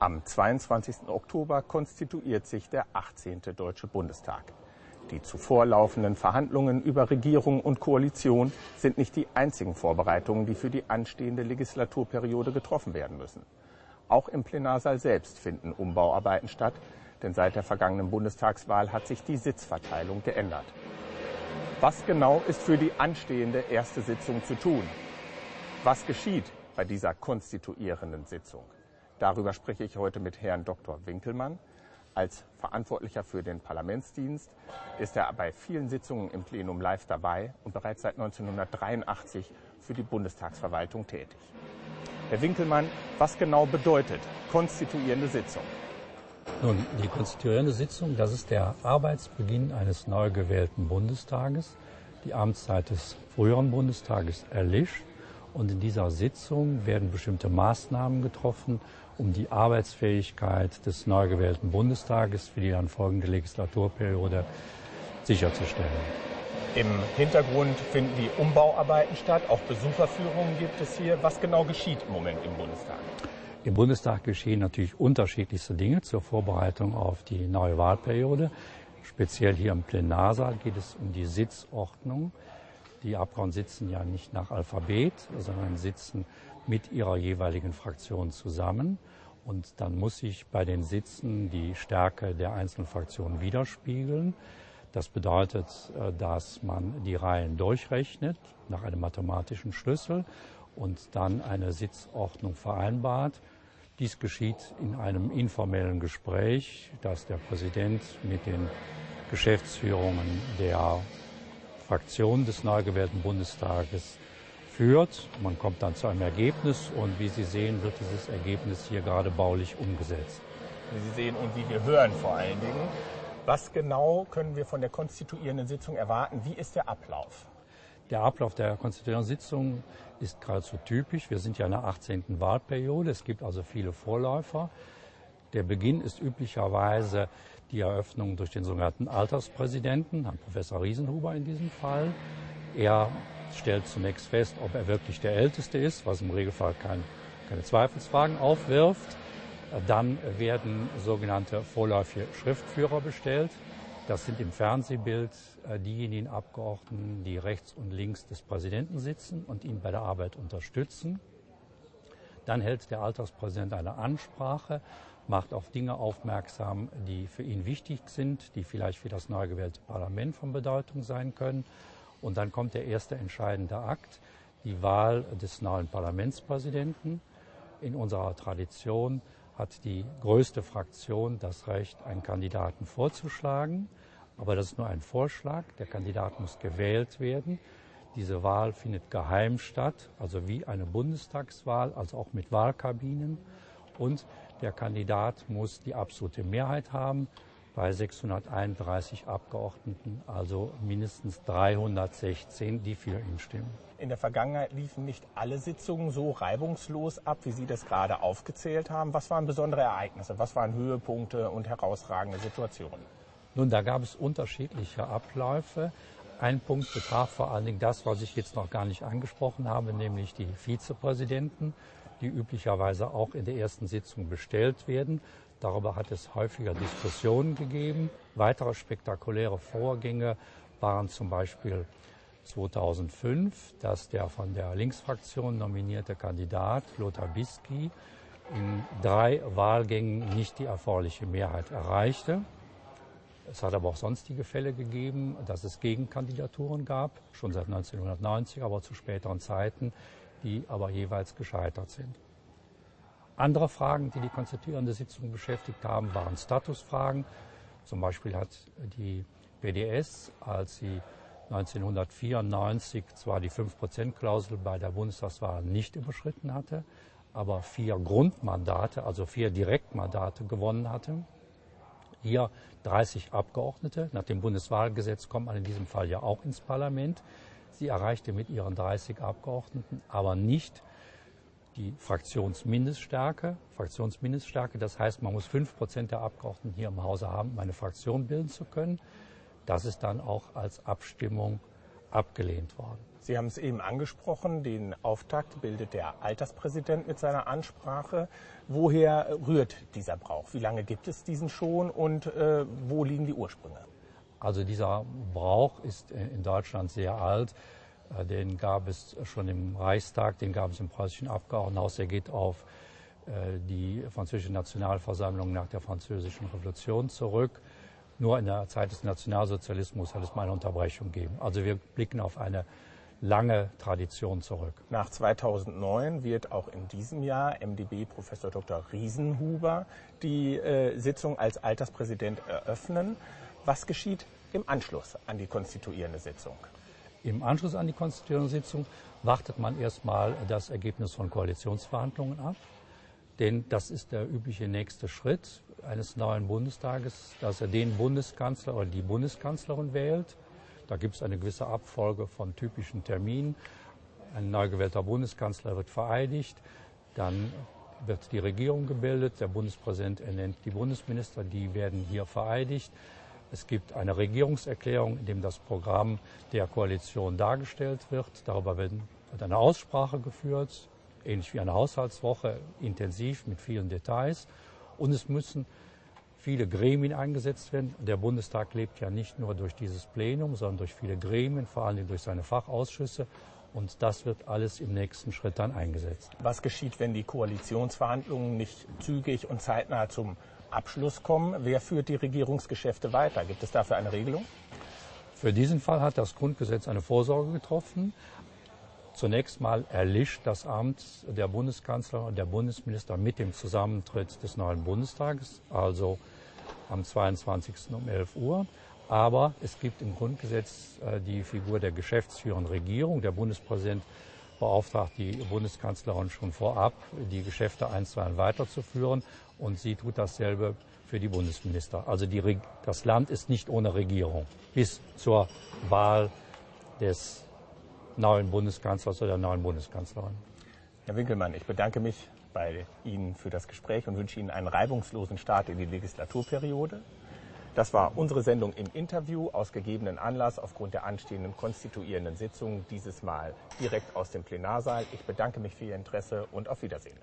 Am 22. Oktober konstituiert sich der 18. Deutsche Bundestag. Die zuvor laufenden Verhandlungen über Regierung und Koalition sind nicht die einzigen Vorbereitungen, die für die anstehende Legislaturperiode getroffen werden müssen. Auch im Plenarsaal selbst finden Umbauarbeiten statt, denn seit der vergangenen Bundestagswahl hat sich die Sitzverteilung geändert. Was genau ist für die anstehende erste Sitzung zu tun? Was geschieht bei dieser konstituierenden Sitzung? Darüber spreche ich heute mit Herrn Dr. Winkelmann. Als Verantwortlicher für den Parlamentsdienst ist er bei vielen Sitzungen im Plenum live dabei und bereits seit 1983 für die Bundestagsverwaltung tätig. Herr Winkelmann, was genau bedeutet konstituierende Sitzung? Nun, die konstituierende Sitzung, das ist der Arbeitsbeginn eines neu gewählten Bundestages. Die Amtszeit des früheren Bundestages erlischt und in dieser Sitzung werden bestimmte Maßnahmen getroffen, um die Arbeitsfähigkeit des neu gewählten Bundestages für die dann folgende Legislaturperiode sicherzustellen. Im Hintergrund finden die Umbauarbeiten statt, auch Besucherführungen gibt es hier. Was genau geschieht im Moment im Bundestag? Im Bundestag geschehen natürlich unterschiedlichste Dinge zur Vorbereitung auf die neue Wahlperiode. Speziell hier im Plenarsaal geht es um die Sitzordnung. Die Abgeordneten sitzen ja nicht nach Alphabet, sondern sitzen mit ihrer jeweiligen Fraktion zusammen. Und dann muss sich bei den Sitzen die Stärke der einzelnen Fraktionen widerspiegeln. Das bedeutet, äh, dass man die Reihen durchrechnet nach einem mathematischen Schlüssel und dann eine Sitzordnung vereinbart. Dies geschieht in einem informellen Gespräch, das der Präsident mit den Geschäftsführungen der Fraktion des neu gewählten Bundestages führt. Man kommt dann zu einem Ergebnis und wie Sie sehen, wird dieses Ergebnis hier gerade baulich umgesetzt. Wie Sie sehen und wie wir hören vor allen Dingen. Was genau können wir von der konstituierenden Sitzung erwarten? Wie ist der Ablauf? Der Ablauf der konstituierenden Sitzung ist geradezu typisch. Wir sind ja in der 18. Wahlperiode. Es gibt also viele Vorläufer. Der Beginn ist üblicherweise die Eröffnung durch den sogenannten Alterspräsidenten, Herrn Professor Riesenhuber in diesem Fall. Er stellt zunächst fest, ob er wirklich der Älteste ist, was im Regelfall kein, keine Zweifelsfragen aufwirft. Dann werden sogenannte vorläufige Schriftführer bestellt. Das sind im Fernsehbild äh, diejenigen Abgeordneten, die rechts und links des Präsidenten sitzen und ihn bei der Arbeit unterstützen. Dann hält der Alterspräsident eine Ansprache macht auf Dinge aufmerksam, die für ihn wichtig sind, die vielleicht für das neu gewählte Parlament von Bedeutung sein können. Und dann kommt der erste entscheidende Akt, die Wahl des neuen Parlamentspräsidenten. In unserer Tradition hat die größte Fraktion das Recht, einen Kandidaten vorzuschlagen. Aber das ist nur ein Vorschlag. Der Kandidat muss gewählt werden. Diese Wahl findet geheim statt, also wie eine Bundestagswahl, also auch mit Wahlkabinen. Und der Kandidat muss die absolute Mehrheit haben bei 631 Abgeordneten, also mindestens 316, die für ihn stimmen. In der Vergangenheit liefen nicht alle Sitzungen so reibungslos ab, wie Sie das gerade aufgezählt haben. Was waren besondere Ereignisse? Was waren Höhepunkte und herausragende Situationen? Nun, da gab es unterschiedliche Abläufe. Ein Punkt betraf vor allen Dingen das, was ich jetzt noch gar nicht angesprochen habe, nämlich die Vizepräsidenten die üblicherweise auch in der ersten Sitzung bestellt werden. Darüber hat es häufiger Diskussionen gegeben. Weitere spektakuläre Vorgänge waren zum Beispiel 2005, dass der von der Linksfraktion nominierte Kandidat Lothar Bisky in drei Wahlgängen nicht die erforderliche Mehrheit erreichte. Es hat aber auch sonstige Fälle gegeben, dass es Gegenkandidaturen gab, schon seit 1990, aber zu späteren Zeiten, die aber jeweils gescheitert sind. Andere Fragen, die die konstituierende Sitzung beschäftigt haben, waren Statusfragen. Zum Beispiel hat die BDS, als sie 1994 zwar die 5-Prozent-Klausel bei der Bundestagswahl nicht überschritten hatte, aber vier Grundmandate, also vier Direktmandate gewonnen hatte. Hier 30 Abgeordnete. Nach dem Bundeswahlgesetz kommt man in diesem Fall ja auch ins Parlament. Sie erreichte mit ihren 30 Abgeordneten aber nicht die Fraktionsmindeststärke. Fraktionsmindeststärke, das heißt, man muss fünf Prozent der Abgeordneten hier im Hause haben, um eine Fraktion bilden zu können. Das ist dann auch als Abstimmung abgelehnt worden. Sie haben es eben angesprochen, den Auftakt bildet der Alterspräsident mit seiner Ansprache. Woher rührt dieser Brauch? Wie lange gibt es diesen schon und äh, wo liegen die Ursprünge? Also dieser Brauch ist in Deutschland sehr alt. Äh, den gab es schon im Reichstag, den gab es im preußischen Abgeordnetenhaus. Er geht auf äh, die französische Nationalversammlung nach der französischen Revolution zurück. Nur in der Zeit des Nationalsozialismus hat es mal eine Unterbrechung gegeben. Also wir blicken auf eine lange Tradition zurück. Nach 2009 wird auch in diesem Jahr MdB Professor Dr. Riesenhuber die äh, Sitzung als Alterspräsident eröffnen. Was geschieht im Anschluss an die konstituierende Sitzung? Im Anschluss an die konstituierende Sitzung wartet man erstmal das Ergebnis von Koalitionsverhandlungen ab. Denn das ist der übliche nächste Schritt eines neuen Bundestages, dass er den Bundeskanzler oder die Bundeskanzlerin wählt. Da gibt es eine gewisse Abfolge von typischen Terminen. Ein neu gewählter Bundeskanzler wird vereidigt, dann wird die Regierung gebildet, der Bundespräsident ernennt die Bundesminister, die werden hier vereidigt. Es gibt eine Regierungserklärung, in dem das Programm der Koalition dargestellt wird. Darüber wird eine Aussprache geführt ähnlich wie eine Haushaltswoche, intensiv mit vielen Details. Und es müssen viele Gremien eingesetzt werden. Der Bundestag lebt ja nicht nur durch dieses Plenum, sondern durch viele Gremien, vor allem durch seine Fachausschüsse. Und das wird alles im nächsten Schritt dann eingesetzt. Was geschieht, wenn die Koalitionsverhandlungen nicht zügig und zeitnah zum Abschluss kommen? Wer führt die Regierungsgeschäfte weiter? Gibt es dafür eine Regelung? Für diesen Fall hat das Grundgesetz eine Vorsorge getroffen. Zunächst mal erlischt das Amt der Bundeskanzler und der Bundesminister mit dem Zusammentritt des neuen Bundestages, also am 22. um 11 Uhr. Aber es gibt im Grundgesetz äh, die Figur der geschäftsführenden Regierung. Der Bundespräsident beauftragt die Bundeskanzlerin schon vorab, die Geschäfte einstweilen weiterzuführen. Und sie tut dasselbe für die Bundesminister. Also die, das Land ist nicht ohne Regierung bis zur Wahl des neuen Bundeskanzlers oder der neuen Bundeskanzlerin. Herr Winkelmann, ich bedanke mich bei Ihnen für das Gespräch und wünsche Ihnen einen reibungslosen Start in die Legislaturperiode. Das war unsere Sendung im Interview aus gegebenen Anlass aufgrund der anstehenden konstituierenden Sitzung, dieses Mal direkt aus dem Plenarsaal. Ich bedanke mich für Ihr Interesse und auf Wiedersehen.